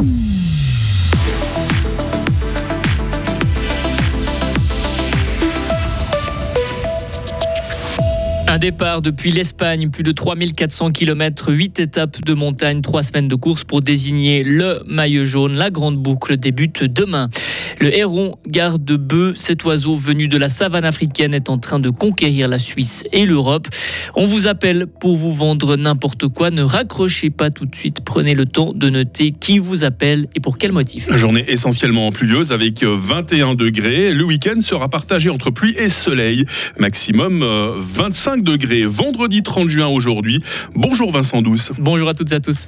Mm-hmm. Départ depuis l'Espagne, plus de 3400 km, 8 étapes de montagne, 3 semaines de course pour désigner le maillot jaune. La grande boucle débute demain. Le héron garde-bœuf, cet oiseau venu de la savane africaine, est en train de conquérir la Suisse et l'Europe. On vous appelle pour vous vendre n'importe quoi. Ne raccrochez pas tout de suite. Prenez le temps de noter qui vous appelle et pour quel motif. Journée essentiellement pluvieuse avec 21 degrés. Le week-end sera partagé entre pluie et soleil. Maximum 25 euh, Vendredi 30 juin aujourd'hui. Bonjour Vincent Douce. Bonjour à toutes et à tous.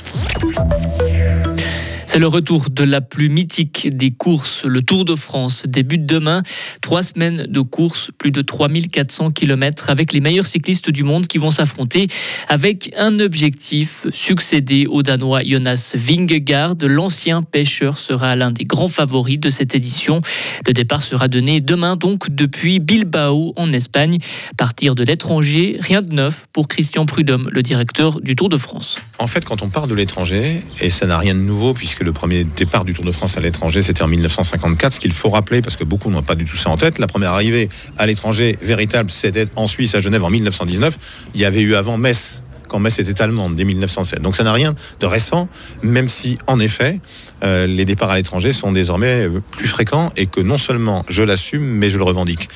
C'est le retour de la plus mythique des courses, le Tour de France, débute demain. Trois semaines de course, plus de 3400 km avec les meilleurs cyclistes du monde qui vont s'affronter avec un objectif, succéder au Danois Jonas Vingegaard. L'ancien pêcheur sera l'un des grands favoris de cette édition. Le départ sera donné demain donc depuis Bilbao en Espagne. Partir de l'étranger, rien de neuf pour Christian Prudhomme, le directeur du Tour de France. En fait, quand on part de l'étranger, et ça n'a rien de nouveau puisque le premier départ du Tour de France à l'étranger, c'était en 1954. Ce qu'il faut rappeler, parce que beaucoup n'ont pas du tout ça en tête, la première arrivée à l'étranger véritable, c'était en Suisse, à Genève, en 1919. Il y avait eu avant Metz, quand Metz était allemande, dès 1907. Donc ça n'a rien de récent, même si, en effet, euh, les départs à l'étranger sont désormais euh, plus fréquents et que non seulement je l'assume, mais je le revendique.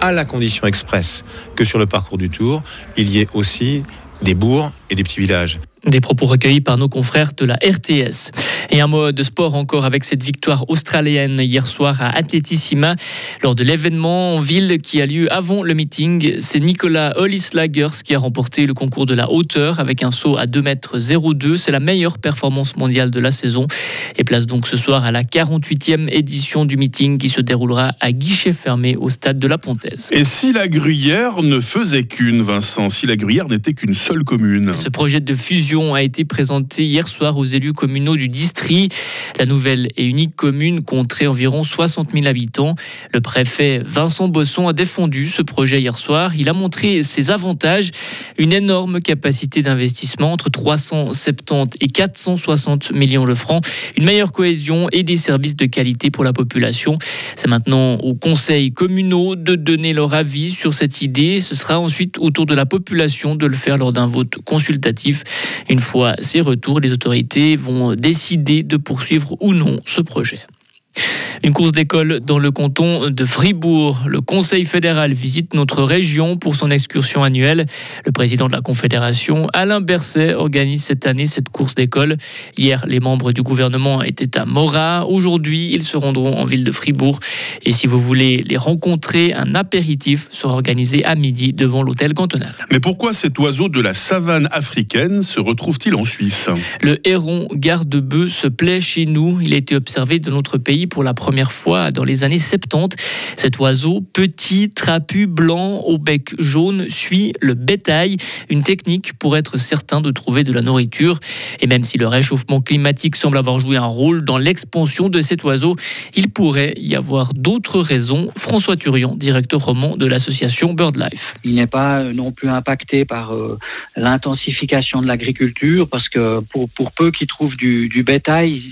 À la condition expresse que sur le parcours du Tour, il y ait aussi des bourgs et des petits villages. Des propos recueillis par nos confrères de la RTS. Et un mot de sport encore avec cette victoire australienne hier soir à Atletissima. Lors de l'événement en ville qui a lieu avant le meeting, c'est Nicolas Hollis-Lagers qui a remporté le concours de la hauteur avec un saut à 2 mètres 02. C'est la meilleure performance mondiale de la saison et place donc ce soir à la 48e édition du meeting qui se déroulera à guichet fermé au stade de la Pontaise. Et si la Gruyère ne faisait qu'une, Vincent, si la Gruyère n'était qu'une seule commune? Ce projet de fusion a été présentée hier soir aux élus communaux du district. La nouvelle et unique commune compterait environ 60 000 habitants. Le préfet Vincent Bosson a défendu ce projet hier soir. Il a montré ses avantages, une énorme capacité d'investissement entre 370 et 460 millions de francs, une meilleure cohésion et des services de qualité pour la population. C'est maintenant aux conseils communaux de donner leur avis sur cette idée. Ce sera ensuite au tour de la population de le faire lors d'un vote consultatif. Une fois ces retours, les autorités vont décider de poursuivre ou non ce projet. Une course d'école dans le canton de Fribourg. Le Conseil fédéral visite notre région pour son excursion annuelle. Le président de la Confédération, Alain Berset, organise cette année cette course d'école. Hier, les membres du gouvernement étaient à Morat. Aujourd'hui, ils se rendront en ville de Fribourg. Et si vous voulez les rencontrer, un apéritif sera organisé à midi devant l'hôtel cantonal. Mais pourquoi cet oiseau de la savane africaine se retrouve-t-il en Suisse? Le héron garde-bœuf se plaît chez nous. Il a été observé dans notre pays pour la première fois dans les années 70. Cet oiseau, petit, trapu, blanc, au bec jaune, suit le bétail, une technique pour être certain de trouver de la nourriture. Et même si le réchauffement climatique semble avoir joué un rôle dans l'expansion de cet oiseau, il pourrait y avoir d'autres raisons. François Turion, directeur roman de l'association BirdLife. Il n'est pas non plus impacté par euh, l'intensification de l'agriculture parce que pour, peu qu'il trouve du, du bétail,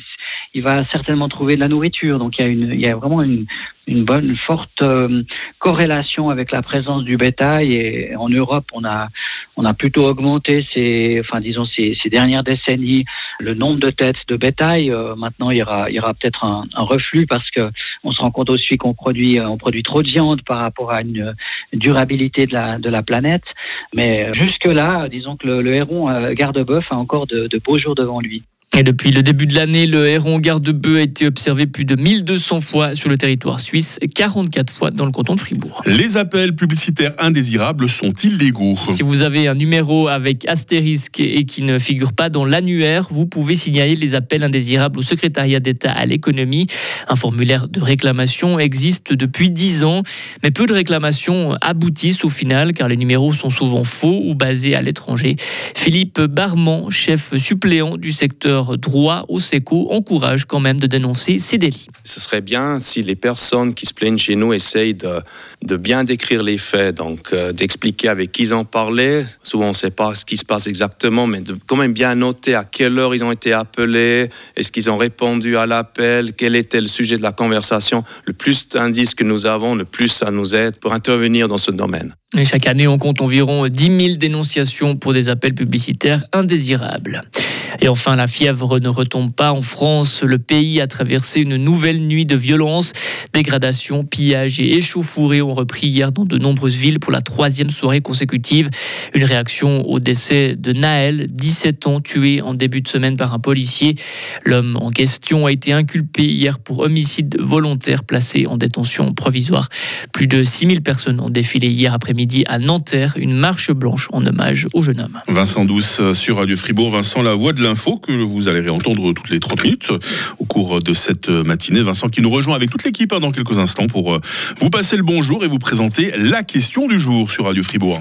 il va certainement trouver de la nourriture. Donc il y a, une, il y a vraiment une, une bonne, forte euh, corrélation avec la présence du bétail. Et en Europe, on a, on a plutôt augmenté ces, enfin disons ces, ces dernières décennies le nombre de têtes de bétail. Euh, maintenant, il y aura, il y aura peut-être un, un, reflux parce que on se rend compte aussi qu'on produit, on produit trop de viande par rapport à une durabilité de la, de la planète. Mais jusque là, disons que le, le héron euh, garde-bœuf a encore de, de beaux jours devant lui. Et depuis le début de l'année, le héron garde-bœuf a été observé plus de 1200 fois sur le territoire suisse, 44 fois dans le canton de Fribourg. Les appels publicitaires indésirables sont illégaux. Si vous avez un numéro avec astérisque et qui ne figure pas dans l'annuaire, vous pouvez signaler les appels indésirables au secrétariat d'État à l'économie. Un formulaire de réclamation existe depuis 10 ans, mais peu de réclamations aboutissent au final car les numéros sont souvent faux ou basés à l'étranger. Philippe Barman, chef suppléant du secteur droit au SECO encourage quand même de dénoncer ces délits. Ce serait bien si les personnes qui se plaignent chez nous essayent de, de bien décrire les faits, donc euh, d'expliquer avec qui ils ont parlé. Souvent, on ne sait pas ce qui se passe exactement, mais de quand même bien noter à quelle heure ils ont été appelés, est-ce qu'ils ont répondu à l'appel, quel était le sujet de la conversation. Le plus d'indices que nous avons, le plus ça nous aide pour intervenir dans ce domaine. Et chaque année, on compte environ 10 000 dénonciations pour des appels publicitaires indésirables. Et enfin, la fièvre ne retombe pas en France. Le pays a traversé une nouvelle nuit de violence. Dégradation, pillage et échauffourée ont repris hier dans de nombreuses villes pour la troisième soirée consécutive. Une réaction au décès de Naël, 17 ans, tué en début de semaine par un policier. L'homme en question a été inculpé hier pour homicide volontaire placé en détention provisoire. Plus de 6000 personnes ont défilé hier après-midi à Nanterre, une marche blanche en hommage au jeune homme. Vincent Douce euh, sur Radio Fribourg. Vincent, la voix de l'info que vous allez réentendre toutes les 30 minutes au cours de cette matinée. Vincent qui nous rejoint avec toute l'équipe hein, dans quelques instants pour euh, vous passer le bonjour et vous présenter la question du jour sur Radio Fribourg.